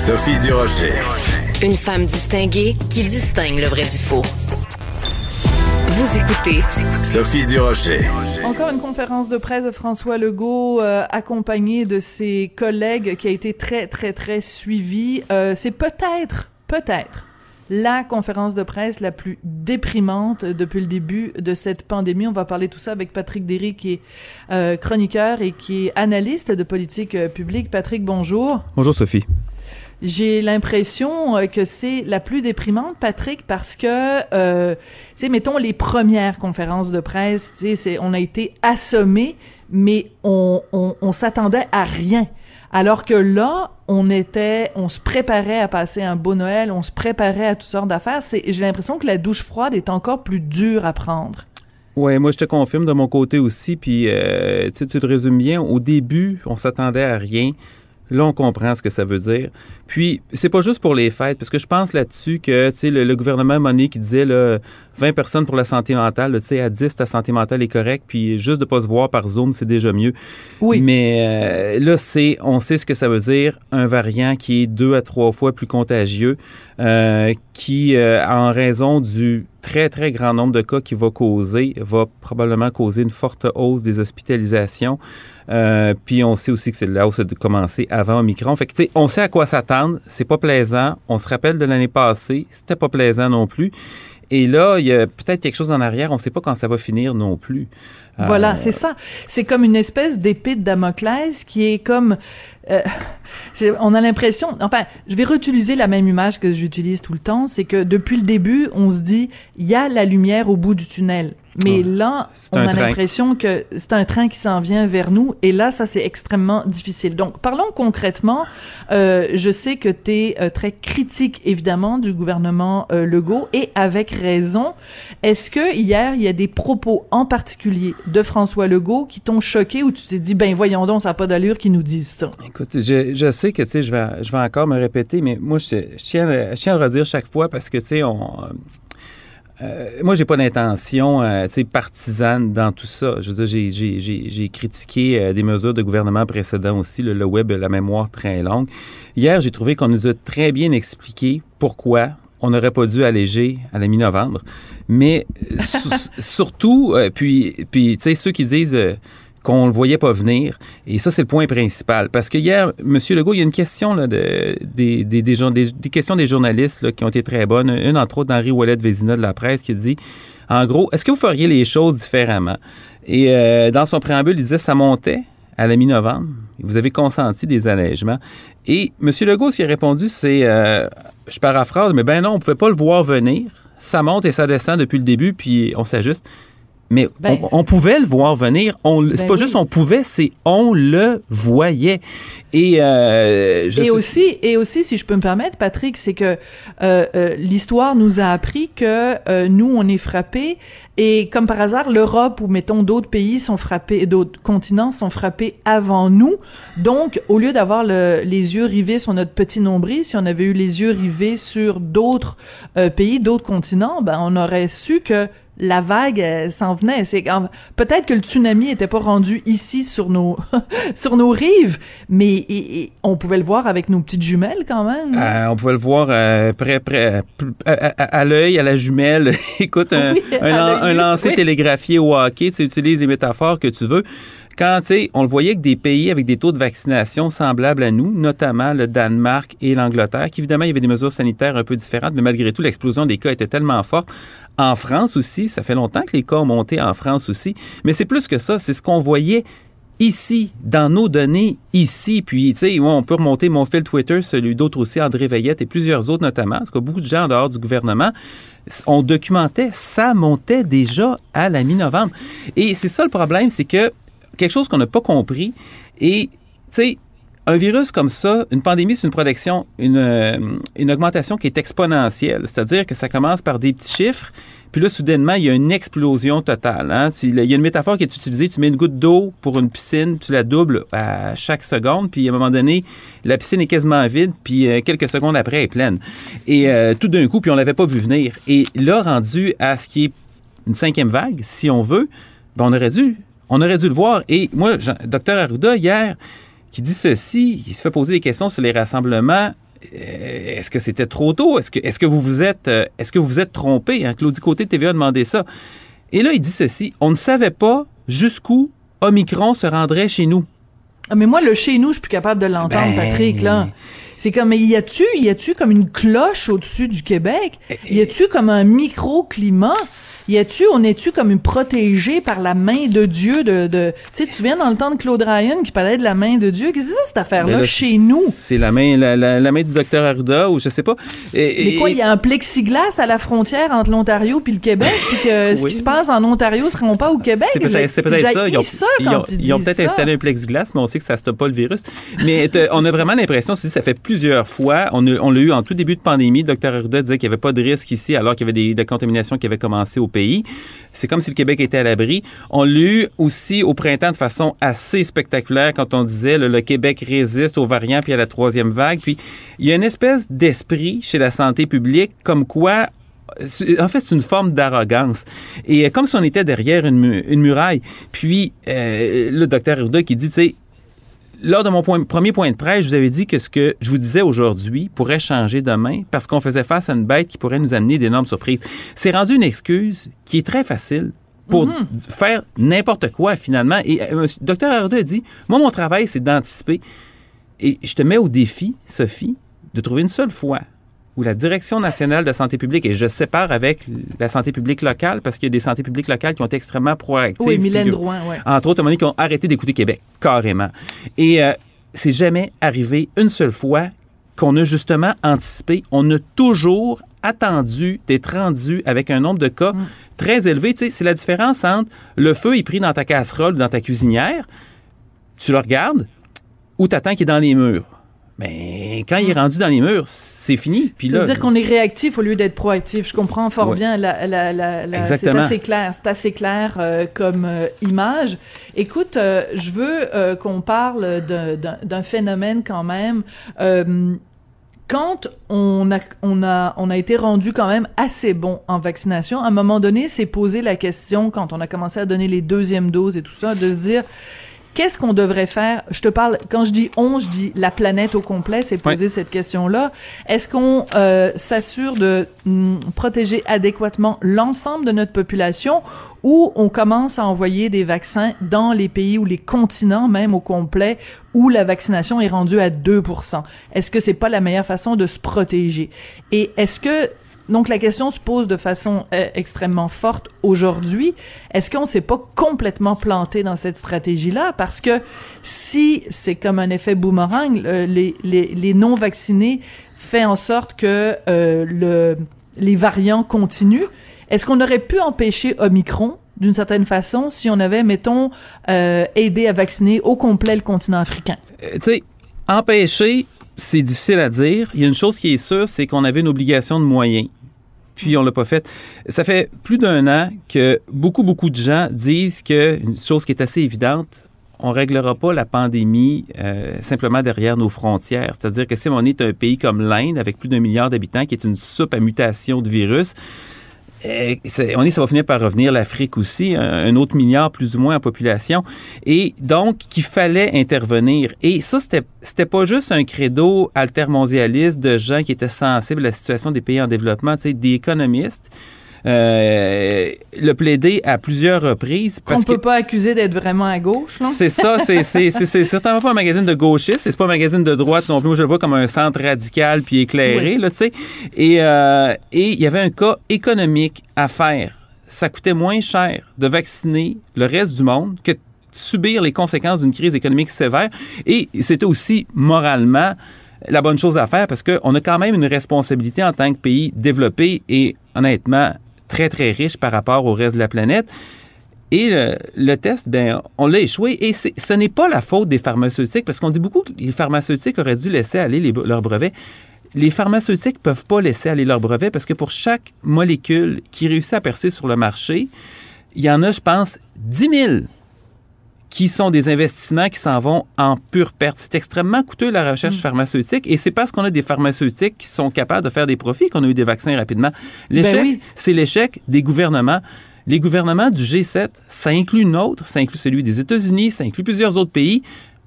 Sophie Durocher. Une femme distinguée qui distingue le vrai du faux. Vous écoutez Sophie Durocher. Encore une conférence de presse de François Legault euh, accompagné de ses collègues qui a été très très très suivie. Euh, c'est peut-être peut-être la conférence de presse la plus déprimante depuis le début de cette pandémie. On va parler tout ça avec Patrick Derry qui est euh, chroniqueur et qui est analyste de politique euh, publique. Patrick, bonjour. Bonjour Sophie. J'ai l'impression euh, que c'est la plus déprimante, Patrick, parce que, euh, tu sais, mettons les premières conférences de presse, tu sais, on a été assommés, mais on, on, s'attendait à rien. Alors que là, on était, on se préparait à passer un beau Noël, on se préparait à toutes sortes d'affaires. J'ai l'impression que la douche froide est encore plus dure à prendre. Ouais, moi je te confirme de mon côté aussi. Puis euh, tu te résumes bien. Au début, on s'attendait à rien. Là, on comprend ce que ça veut dire. Puis, c'est pas juste pour les fêtes, parce que je pense là-dessus que, tu sais, le, gouvernement Money qui disait, là, 20 personnes pour la santé mentale, tu sais, à 10, ta santé mentale est correcte, puis juste de pas se voir par Zoom, c'est déjà mieux. Oui. Mais euh, là, c'est, on sait ce que ça veut dire, un variant qui est deux à trois fois plus contagieux, euh, qui, euh, en raison du très, très grand nombre de cas qu'il va causer, va probablement causer une forte hausse des hospitalisations. Euh, puis on sait aussi que c'est la hausse de commencer avant Omicron. Fait que, tu sais, on sait à quoi s'attendre. C'est pas plaisant. On se rappelle de l'année passée. C'était pas plaisant non plus. Et là, il y a peut-être quelque chose en arrière. On ne sait pas quand ça va finir non plus. Voilà, euh... c'est ça. C'est comme une espèce d'épée de Damoclès qui est comme... Euh, on a l'impression... Enfin, je vais réutiliser la même image que j'utilise tout le temps. C'est que depuis le début, on se dit, il y a la lumière au bout du tunnel. Mais là, on a l'impression que c'est un train qui s'en vient vers nous. Et là, ça, c'est extrêmement difficile. Donc, parlons concrètement. Euh, je sais que tu es euh, très critique, évidemment, du gouvernement euh, Legault, et avec raison. Est-ce que hier, il y a des propos en particulier de François Legault qui t'ont choqué ou tu t'es dit, ben voyons donc, ça n'a pas d'allure qu'ils nous disent ça? Écoute, je, je sais que, tu sais, je vais, je vais encore me répéter, mais moi, je, tiens, je tiens à le redire chaque fois parce que, tu sais, on euh, moi, j'ai pas d'intention euh, partisane dans tout ça. Je veux dire, j'ai critiqué euh, des mesures de gouvernement précédents aussi. Le, le web la mémoire très longue. Hier, j'ai trouvé qu'on nous a très bien expliqué pourquoi on n'aurait pas dû alléger à la mi-novembre. Mais surtout, euh, puis, puis tu sais, ceux qui disent qu'on ne voyait pas venir. Et ça, c'est le point principal. Parce que hier, M. Legault, il y a une question là, de, des, des, des, des, questions des journalistes là, qui ont été très bonnes. Une, entre autres, d'Henri Ouellet-Vézina de la presse qui dit, en gros, est-ce que vous feriez les choses différemment? Et euh, dans son préambule, il disait, ça montait à la mi-novembre. Vous avez consenti des allègements. Et M. Legault, ce qu'il a répondu, c'est, euh, je paraphrase, mais ben non, on ne pouvait pas le voir venir. Ça monte et ça descend depuis le début, puis on s'ajuste. Mais ben, on, on, pouvait le voir venir. On, ben c'est pas oui. juste on pouvait, c'est on le voyait. Et, euh, je et aussi, et aussi, si je peux me permettre, Patrick, c'est que euh, euh, l'histoire nous a appris que euh, nous, on est frappés. Et comme par hasard, l'Europe ou mettons d'autres pays sont frappés, d'autres continents sont frappés avant nous. Donc, au lieu d'avoir le, les yeux rivés sur notre petit nombril, si on avait eu les yeux rivés sur d'autres euh, pays, d'autres continents, ben on aurait su que la vague s'en venait. C'est peut-être que le tsunami était pas rendu ici sur nos sur nos rives, mais et, et on pouvait le voir avec nos petites jumelles quand même. Euh, on pouvait le voir euh, près près à, à, à l'œil, à la jumelle. Écoute, un, oui, un, un lancer oui. télégraphié au hockey, tu utilises les métaphores que tu veux. quand, tu sais, on le voyait que des pays avec des taux de vaccination semblables à nous, notamment le Danemark et l'Angleterre, qu'évidemment, il y avait des mesures sanitaires un peu différentes, mais malgré tout, l'explosion des cas était tellement forte. En France aussi, ça fait longtemps que les cas ont monté en France aussi, mais c'est plus que ça, c'est ce qu'on voyait ici, dans nos données, ici. Puis, tu sais, on peut remonter mon fil Twitter, celui d'autres aussi, André Veillette et plusieurs autres notamment, parce que beaucoup de gens en dehors du gouvernement, on documentait, ça montait déjà à la mi-novembre. Et c'est ça le problème, c'est que quelque chose qu'on n'a pas compris, et, tu sais, un virus comme ça, une pandémie, c'est une protection, une, euh, une augmentation qui est exponentielle. C'est-à-dire que ça commence par des petits chiffres, puis là, soudainement, il y a une explosion totale. Hein? il y a une métaphore qui est utilisée. Tu mets une goutte d'eau pour une piscine, tu la doubles à chaque seconde, puis à un moment donné, la piscine est quasiment vide, puis euh, quelques secondes après, elle est pleine. Et euh, tout d'un coup, puis on l'avait pas vu venir. Et là, rendu à ce qui est une cinquième vague, si on veut, ben on aurait dû, on aurait dû le voir. Et moi, docteur Arruda, hier, qui dit ceci, il se fait poser des questions sur les rassemblements euh, est-ce que c'était trop tôt? Est-ce que, vous vous êtes, euh, est-ce que vous vous êtes trompé? Hein? Claudie Côté TVA a demandé ça. Et là, il dit ceci. On ne savait pas jusqu'où Omicron se rendrait chez nous. Ah, mais moi, le chez nous, je suis plus capable de l'entendre, ben, Patrick, là. C'est comme, y a-tu, y a-tu comme une cloche au-dessus du Québec? Y a-tu comme un microclimat? Y a-tu, on est-tu comme une protégée par la main de Dieu de, de tu sais, tu viens dans le temps de Claude Ryan qui parlait de la main de Dieu. Qu'est-ce que c'est cette affaire-là chez nous? C'est la main, la, la, main du docteur Arruda ou je sais pas. Et, Mais quoi, il y a un plexiglas à la frontière entre l'Ontario puis le Québec puis que ce qui se passe en Ontario ne seront pas au Québec? C'est peut-être ça. Ils ont, ils ont, peut-être installé un plexiglas, mais on sait que ça stoppe pas le virus. Mais on a vraiment l'impression, ça fait plusieurs fois, on, on l'a eu en tout début de pandémie, le docteur Arruda disait qu'il n'y avait pas de risque ici alors qu'il y avait des, des contaminations qui avaient commencé au pays. C'est comme si le Québec était à l'abri. On l'a eu aussi au printemps de façon assez spectaculaire quand on disait le Québec résiste aux variants puis à la troisième vague. Puis il y a une espèce d'esprit chez la santé publique comme quoi en fait, c'est une forme d'arrogance. Et comme si on était derrière une, muraille. Puis, euh, le docteur Arruda qui dit, tu sais, lors de mon premier point de presse, je vous avais dit que ce que je vous disais aujourd'hui pourrait changer demain parce qu'on faisait face à une bête qui pourrait nous amener d'énormes surprises. C'est rendu une excuse qui est très facile pour mhm. faire n'importe quoi finalement. Et le euh, docteur Arruda a dit, moi, mon travail, c'est d'anticiper. Et je te mets au défi, Sophie, de trouver une seule fois où la Direction nationale de la santé publique, et je sépare avec la santé publique locale, parce qu'il y a des santé publiques locales qui ont été extrêmement proactives. Oui, Mylène Drouin, oui. Entre autres, à qui ont arrêté d'écouter Québec, carrément. Et euh, c'est jamais arrivé une seule fois qu'on a justement anticipé. On a toujours attendu d'être rendu avec un nombre de cas mm. très élevé. Tu sais, c'est la différence entre le feu est pris dans ta casserole, dans ta cuisinière, tu le regardes, ou t'attends qu'il est dans les murs. Mais quand il est rendu dans les murs, c'est fini. Puis là, dire qu'on est réactif au lieu d'être proactif. Je comprends fort bien. La, la, la, c'est assez clair. C'est assez clair euh, comme euh, image. Écoute, euh, je veux qu'on parle d'un phénomène quand même quand on a, on a, on a été rendu quand même assez bon en vaccination, à un moment donné, c'est posé la question, quand on a commencé à donner les deuxièmes doses et tout ça, de se dire, Qu'est-ce qu'on devrait faire? Je te parle, quand je dis on, je dis la planète au complet, c'est poser cette question-là. Est-ce qu'on euh, s'assure de mm, protéger adéquatement l'ensemble de notre population ou on commence à envoyer des vaccins dans les pays ou les continents même au complet où la vaccination est rendue à 2% Est-ce que c'est pas la meilleure façon de se protéger? Et est-ce que donc la question se pose de façon euh, extrêmement forte aujourd'hui. Est-ce qu'on s'est pas complètement planté dans cette stratégie-là? Parce que si c'est comme un effet boomerang, les, non vaccinés fait en sorte que euh, le, les variants continuent. Est-ce qu'on aurait pu empêcher Omicron d'une certaine façon si on avait, mettons, euh, aidé à vacciner au complet le continent africain? Tu sais, empêcher, c'est difficile à dire. Il y a une chose qui est sûre, c'est qu'on avait une obligation de moyens puis on l'a pas fait. Ça fait plus d'un an que beaucoup, beaucoup de gens disent qu'une chose qui est assez évidente, on réglera pas la pandémie euh, simplement derrière nos frontières. C'est-à-dire que si on est un pays comme l'Inde, avec plus d'un milliard d'habitants, qui est une soupe à mutation de virus, on est, ça va finir par revenir l'Afrique aussi, un, autre milliard plus ou moins en population, et donc qu'il fallait intervenir. Et ça, c'était, c'était pas juste un credo altermondialiste de gens qui étaient sensibles à la situation des pays en développement, tu sais, des économistes, euh, l'a plaidé à plusieurs reprises. Qu'on ne peut pas accuser d'être vraiment à gauche, C'est ça, c'est certainement pas un magazine de gauchiste, c'est pas un magazine de droite non plus. Moi, je le vois comme un centre radical puis éclairé, là, tu sais. Et euh, et il y avait un cas économique à faire. Ça coûtait moins cher de vacciner le reste du monde que de subir les conséquences d'une crise économique sévère. Et c'était aussi moralement la bonne chose à faire parce qu'on a quand même une responsabilité en tant que pays développé et honnêtement très, très riche par rapport au reste de la planète. Et le, test, ben, on l'a échoué. Et ce n'est pas la faute des pharmaceutiques, parce qu'on dit beaucoup que les pharmaceutiques auraient dû laisser aller leurs brevets. Les pharmaceutiques ne peuvent pas laisser aller leurs brevets parce que pour chaque molécule qui réussit à percer sur le marché, il y en a, je pense, 10 000 qui sont des investissements qui s'en vont en pure perte. C'est extrêmement coûteux la recherche mm. pharmaceutique et c'est parce qu'on a des pharmaceutiques qui sont capables de faire des profits qu'on a eu des vaccins rapidement. L'échec, ben c'est l'échec des gouvernements. Les gouvernements du G7, ça inclut notre, ça inclut celui des États-Unis, ça inclut plusieurs autres pays,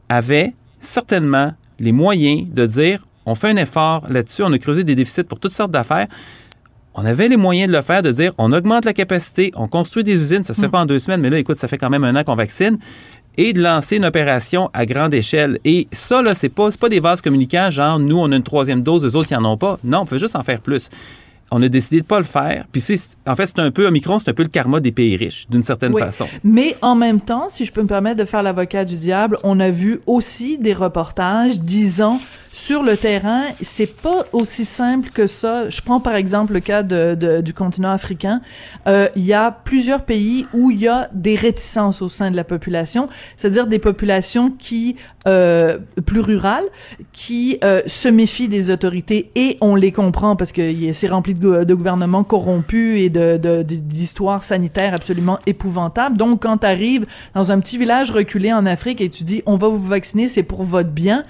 avaient certainement les moyens de dire on fait un effort là-dessus, on a creusé des déficits pour toutes sortes d'affaires. On avait les moyens de le faire, de dire on augmente la capacité, on construit des usines, ça se fait mm. pas en deux semaines, mais là, écoute, ça fait quand même un an qu'on vaccine, et de lancer une opération à grande échelle. Et ça, là, c'est pas, pas des vases communicants, genre nous, on a une troisième dose, les autres, ils en ont pas. Non, on peut juste en faire plus. On a décidé de pas le faire. Puis en fait, c'est un peu Omicron, c'est un peu le karma des pays riches, d'une certaine façon. Mais en même temps, si je peux me permettre de faire l'avocat du diable, on a vu aussi des reportages disant sur le terrain, c'est pas aussi simple que ça. Je prends par exemple le cas de, du continent africain. Euh, il y a plusieurs pays où il y a des réticences au sein de la population, c'est-à-dire des populations qui euh, plus rurales, qui euh, se méfient des autorités et on les comprend parce que c'est rempli de, de, gouvernements corrompus et de d'histoires sanitaires absolument épouvantables. Donc quand tu arrives dans un petit village reculé en Afrique et tu dis on va vous vacciner, c'est pour votre bien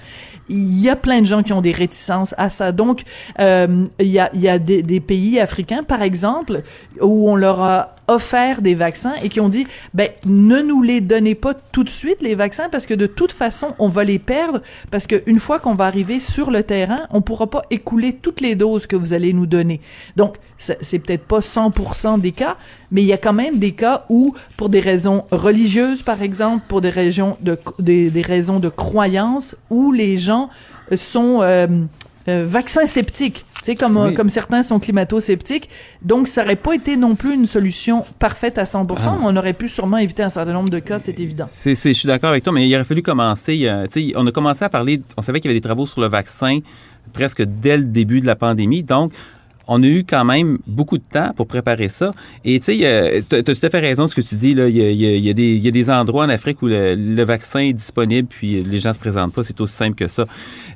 il y a plein de gens qui ont des réticences à ça. Donc, euh, il y a, y a des, des, pays africains, par exemple, où on leur a offert des vaccins et qui ont dit, ben, ne nous les donnez pas tout de suite, les vaccins, parce que de toute façon, on va les perdre, parce qu'une fois qu'on va arriver sur le terrain, on pourra pas écouler toutes les doses que vous allez nous donner. Donc, c'est peut-être pas 100% des cas, mais il y a quand même des cas où, pour des raisons religieuses, par exemple, pour des, régions de, des, des raisons de croyance, où les gens sont euh, euh, vaccins sceptiques. Tu sais, comme, comme certains sont climato-sceptiques. Donc, ça n'aurait pas été non plus une solution parfaite à 100%, ah. mais on aurait pu sûrement éviter un certain nombre de cas, c'est évident. C'est, je suis d'accord avec toi, mais il aurait fallu commencer. tu sais, on a commencé à parler, on savait qu'il y avait des travaux sur le vaccin presque dès le début de la pandémie. Donc, on a eu quand même beaucoup de temps pour préparer ça. Et tu sais, tu as tout à fait raison ce que tu dis. Là. Il, y a, des, endroits en Afrique où le, vaccin est disponible, puis les gens se présentent pas. C'est aussi simple que ça.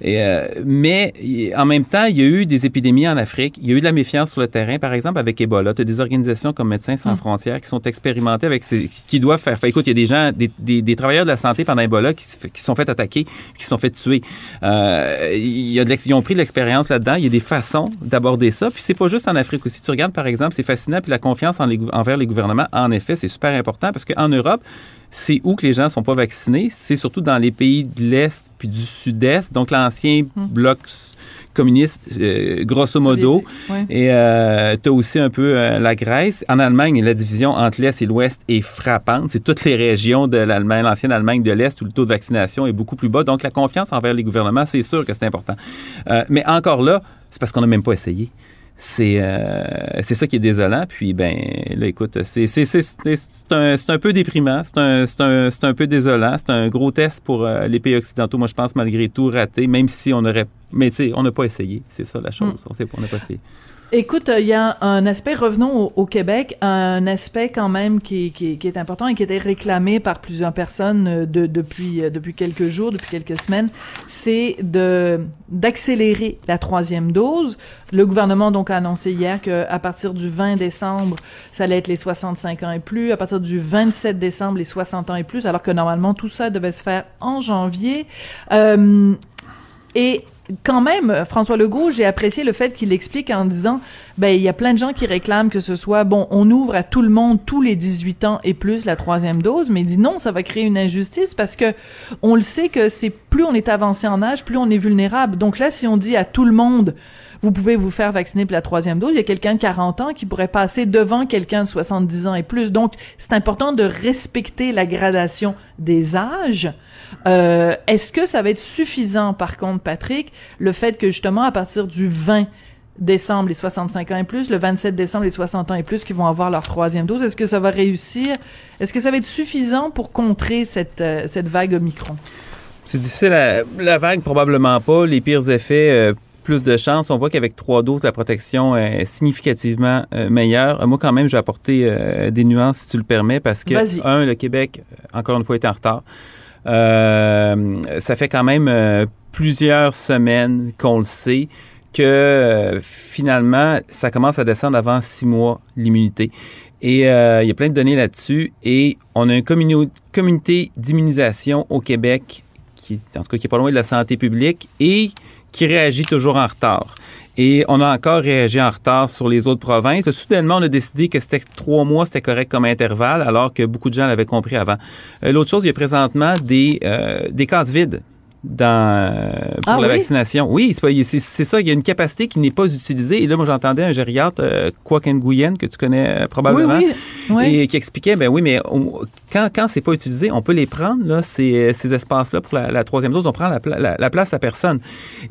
Et, euh, mais en même temps, il y a eu des épidémies en Afrique. Il y a eu de la méfiance sur le terrain, par exemple avec Ebola. Tu as des organisations comme Médecins sans hum. frontières qui sont expérimentées avec ces, qui doivent faire. écoute, il y a des gens, des, travailleurs de la santé pendant Ebola qui, qui sont fait attaquer, qui sont fait tuer. Euh, il y a de ils ont pris de l'expérience là-dedans. Il y a des façons d'aborder ça. Puis c'est pas juste en Afrique aussi. Tu regardes, par exemple, c'est fascinant, puis la confiance envers les gouvernements, en effet, c'est super important parce qu'en Europe, c'est où que les gens sont pas vaccinés. C'est surtout dans les pays de l'Est puis du Sud-Est, donc l'ancien hmm. bloc communiste, euh, grosso modo. Et euh, tu as aussi un peu euh, la Grèce. En Allemagne, la division entre l'Est et l'Ouest est frappante. C'est toutes les régions de l'Allemagne, l'ancienne Allemagne de l'Est où le taux de vaccination est beaucoup plus bas. Donc, la confiance envers les gouvernements, c'est sûr que c'est important. mais encore là, c'est parce qu'on n'a même pas essayé c'est euh, c'est ça qui est désolant. Puis, ben, là, écoute, c'est un, un peu déprimant, c'est un, un, un peu désolant. C'est un gros test pour euh, les pays occidentaux. Moi, je pense, malgré tout, raté, même si on aurait. Mais, tu sais, on n'a pas essayé. C'est ça la chose. Mm. On n'a pas essayé. Écoute, il y a un aspect, revenons au, Québec, un aspect quand même qui, est important et qui était réclamé par plusieurs personnes euh, euh, depuis quelques jours, depuis quelques semaines, c'est d'accélérer la troisième dose. Le gouvernement donc a annoncé hier qu'à partir du 20 décembre, ça allait être les 65 ans et plus, à partir du 27 décembre, les 60 ans et plus, alors que normalement tout ça devait se faire en janvier. Euh, quand même, François Legault, j'ai apprécié le fait qu'il explique en disant, ben, il y a plein de gens qui réclament que ce soit, bon, on ouvre à tout le monde tous les 18 ans et plus la troisième dose, mais il dit non, ça va créer une injustice parce que on le sait que c'est plus on est avancé en âge, plus on est vulnérable. Donc là, si on dit à tout le monde, vous pouvez vous faire vacciner pour la troisième dose, il y a quelqu'un de 40 ans qui pourrait passer devant quelqu'un de 70 ans et plus. Donc, c'est important de respecter la gradation des âges. Euh, Est-ce que ça va être suffisant, par contre, Patrick, le fait que justement, à partir du 20 décembre, les 65 ans et plus, le 27 décembre, les 60 ans et plus qui vont avoir leur troisième dose, est-ce que ça va réussir? Est-ce que ça va être suffisant pour contrer cette, euh, cette vague Omicron? C'est difficile. À, la vague, probablement pas. Les pires effets, euh, plus de chance. On voit qu'avec trois doses, la protection est significativement euh, meilleure. Moi, quand même, je vais apporter des nuances, si tu le permets, parce que, un, le Québec, encore une fois, est en retard. Euh, ça fait quand même euh, plusieurs semaines qu'on le sait que euh, finalement, ça commence à descendre avant six mois, l'immunité. Et euh, il y a plein de données là-dessus. Et on a une communauté d'immunisation au Québec, qui, en tout cas, qui est pas loin de la santé publique et qui réagit toujours en retard. Et on a encore réagi en retard sur les autres provinces. Soudainement, on a décidé que c'était trois mois, c'était correct comme intervalle, alors que beaucoup de gens l'avaient compris avant. Euh, L'autre chose, il y a présentement des, des cases vides dans, euh, pour Ah la oui? vaccination. Oui, c'est ça. Il y a une capacité qui n'est pas utilisée. Et là, moi, j'entendais un gériatre, euh, Nguyen, que tu connais euh, probablement, oui, oui. et qui expliquait, ben oui, mais on- quand, quand c'est pas utilisé, on peut les prendre, là, ces, ces espaces-là, pour la, la troisième dose, on prend la, pla- la- la place à personne.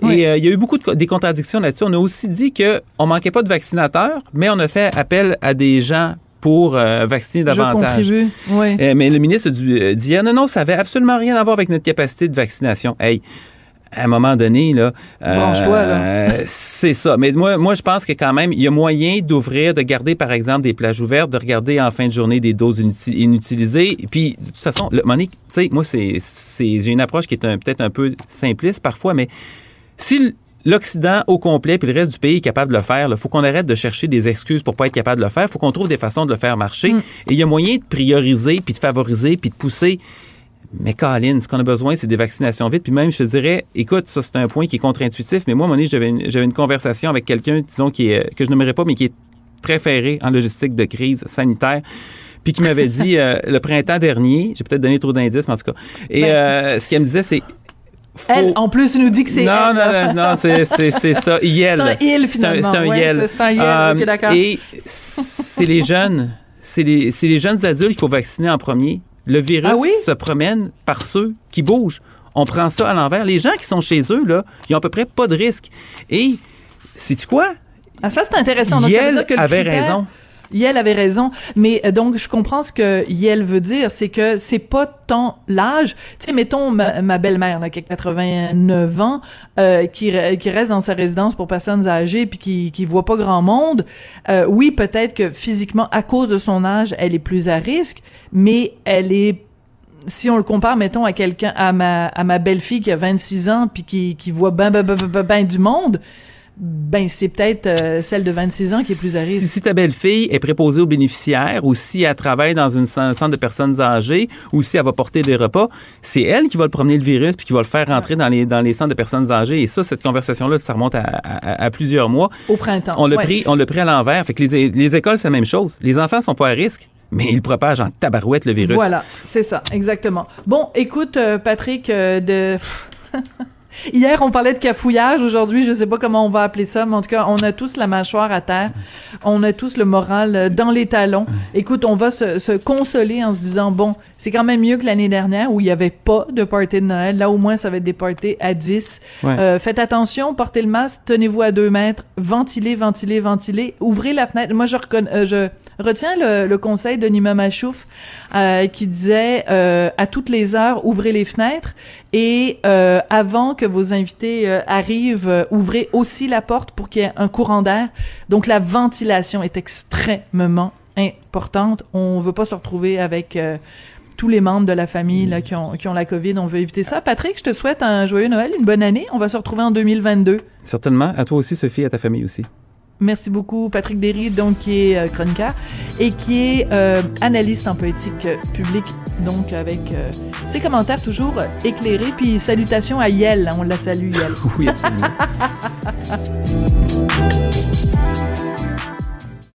Et euh, il y a eu beaucoup de des contradictions là-dessus. On a aussi dit qu'on manquait pas de vaccinateurs, mais on a fait appel à des gens pour euh, vacciner davantage. Oui. Euh, mais le ministre du, euh, dit, ah, non, non, ça avait absolument rien à voir avec notre capacité de vaccination. Hey, à un moment donné, là, euh, là. euh, c'est ça. Mais moi, moi, je pense que quand même, il y a moyen d'ouvrir, de garder, par exemple, des plages ouvertes, de regarder en fin de journée des doses inuti- inutilisées. Puis, de toute façon, le, Monique, tu sais, moi, c'est, j'ai une approche qui est un- peut-être un peu simpliste parfois, mais si l'Occident au complet puis le reste du pays est capable de le faire, il faut qu'on arrête de chercher des excuses pour pas être capable de le faire. Il faut qu'on trouve des façons de le faire marcher. Mm. Et il y a moyen de prioriser puis de favoriser puis de pousser. Mais Colin, ce qu'on a besoin, c'est des vaccinations vite. Puis même, je te dirais, écoute, ça, c'est un point qui est contre-intuitif, mais moi, à un moment donné, j'avais une, j'avais une conversation avec quelqu'un, disons, qui est, que je n'aimerais pas, mais qui est très ferré en logistique de crise sanitaire puis qui m'avait dit euh, le printemps dernier, j'ai peut-être donné trop d'indices, mais en tout cas, et Ben, euh, ce qu'elle me disait, c'est... faut- Elle, en plus, il nous dit que c'est non, non, non, non, c'est, c'est, c'est ça. Yel. C'est un il, finalement. c'est un Yel. c'est- c'est un Yel. Euh, d'accord. Et c'est les jeunes. C'est les, c'est les jeunes adultes qu'il faut vacciner en premier. Le virus Ah oui? se promène par ceux qui bougent. On prend ça à l'envers. Les gens qui sont chez eux, là, ils ont à peu près pas de risque. Et, sais-tu quoi? Ah, ça, c'est intéressant. Donc, ça veut Yel dire que le avait critère- raison. Yel avait raison, mais euh, donc je comprends ce que Yel veut dire, c'est que c'est pas tant l'âge. Tu sais, mettons ma, belle-mère là, qui a 89 ans, euh, qui, qui reste dans sa résidence pour personnes âgées puis qui qui voit pas grand monde. Euh, oui, peut-être que physiquement, à cause de son âge, elle est plus à risque, mais elle est si on le compare, mettons, à quelqu'un, à ma, à ma belle-fille qui a 26 ans puis qui, qui voit ben, ben, ben, ben, ben, ben du monde, ben, c'est peut-être euh, celle de 26 ans qui est plus à risque. Si, si ta belle-fille est préposée aux bénéficiaires ou si elle travaille dans une un centre de personnes âgées ou si elle va porter des repas, c'est elle qui va le promener le virus puis qui va le faire rentrer dans les, dans les centres de personnes âgées. Et ça, cette conversation-là, ça remonte à, à- à plusieurs mois. Au printemps. On l'a Ouais. pris, on l'a pris à l'envers. Fait que les, les écoles, c'est la même chose. Les enfants sont pas à risque, mais ils propagent en tabarouette le virus. Voilà, c'est ça, exactement. Bon, écoute, euh, Patrick, euh, de... Hier, on parlait de cafouillage. Aujourd'hui, je sais pas comment on va appeler ça, mais en tout cas, on a tous la mâchoire à terre. On a tous le moral euh, dans les talons. Écoute, on va se, se consoler en se disant, bon, c'est quand même mieux que l'année dernière où il y avait pas de party de Noël. Là, au moins, ça va être des parties à 10. Ouais. Euh, faites attention, portez le masque, tenez-vous à deux mètres, ventilez, ventilez, ventilez, ouvrez la fenêtre. Moi, je, reconna- euh, je retiens le, le conseil de Nima Machouf euh, qui disait euh, à toutes les heures, ouvrez les fenêtres et euh, avant que vos invités euh, arrivent, euh, ouvrez aussi la porte pour qu'il y ait un courant d'air. Donc, la ventilation est extrêmement importante. On veut pas se retrouver avec... euh, tous les membres de la famille là, qui, ont, qui ont la COVID, on veut éviter ça. Patrick, je te souhaite un joyeux Noël, une bonne année. On va se retrouver en 2022. Certainement. À toi aussi, Sophie, à ta famille aussi. Merci beaucoup, Patrick Derry, donc qui est euh, chroniqueur et qui est euh, analyste en politique euh, publique, donc avec euh, ses commentaires toujours éclairés. Puis salutations à Yel, on la salue Yel. Oui, absolument.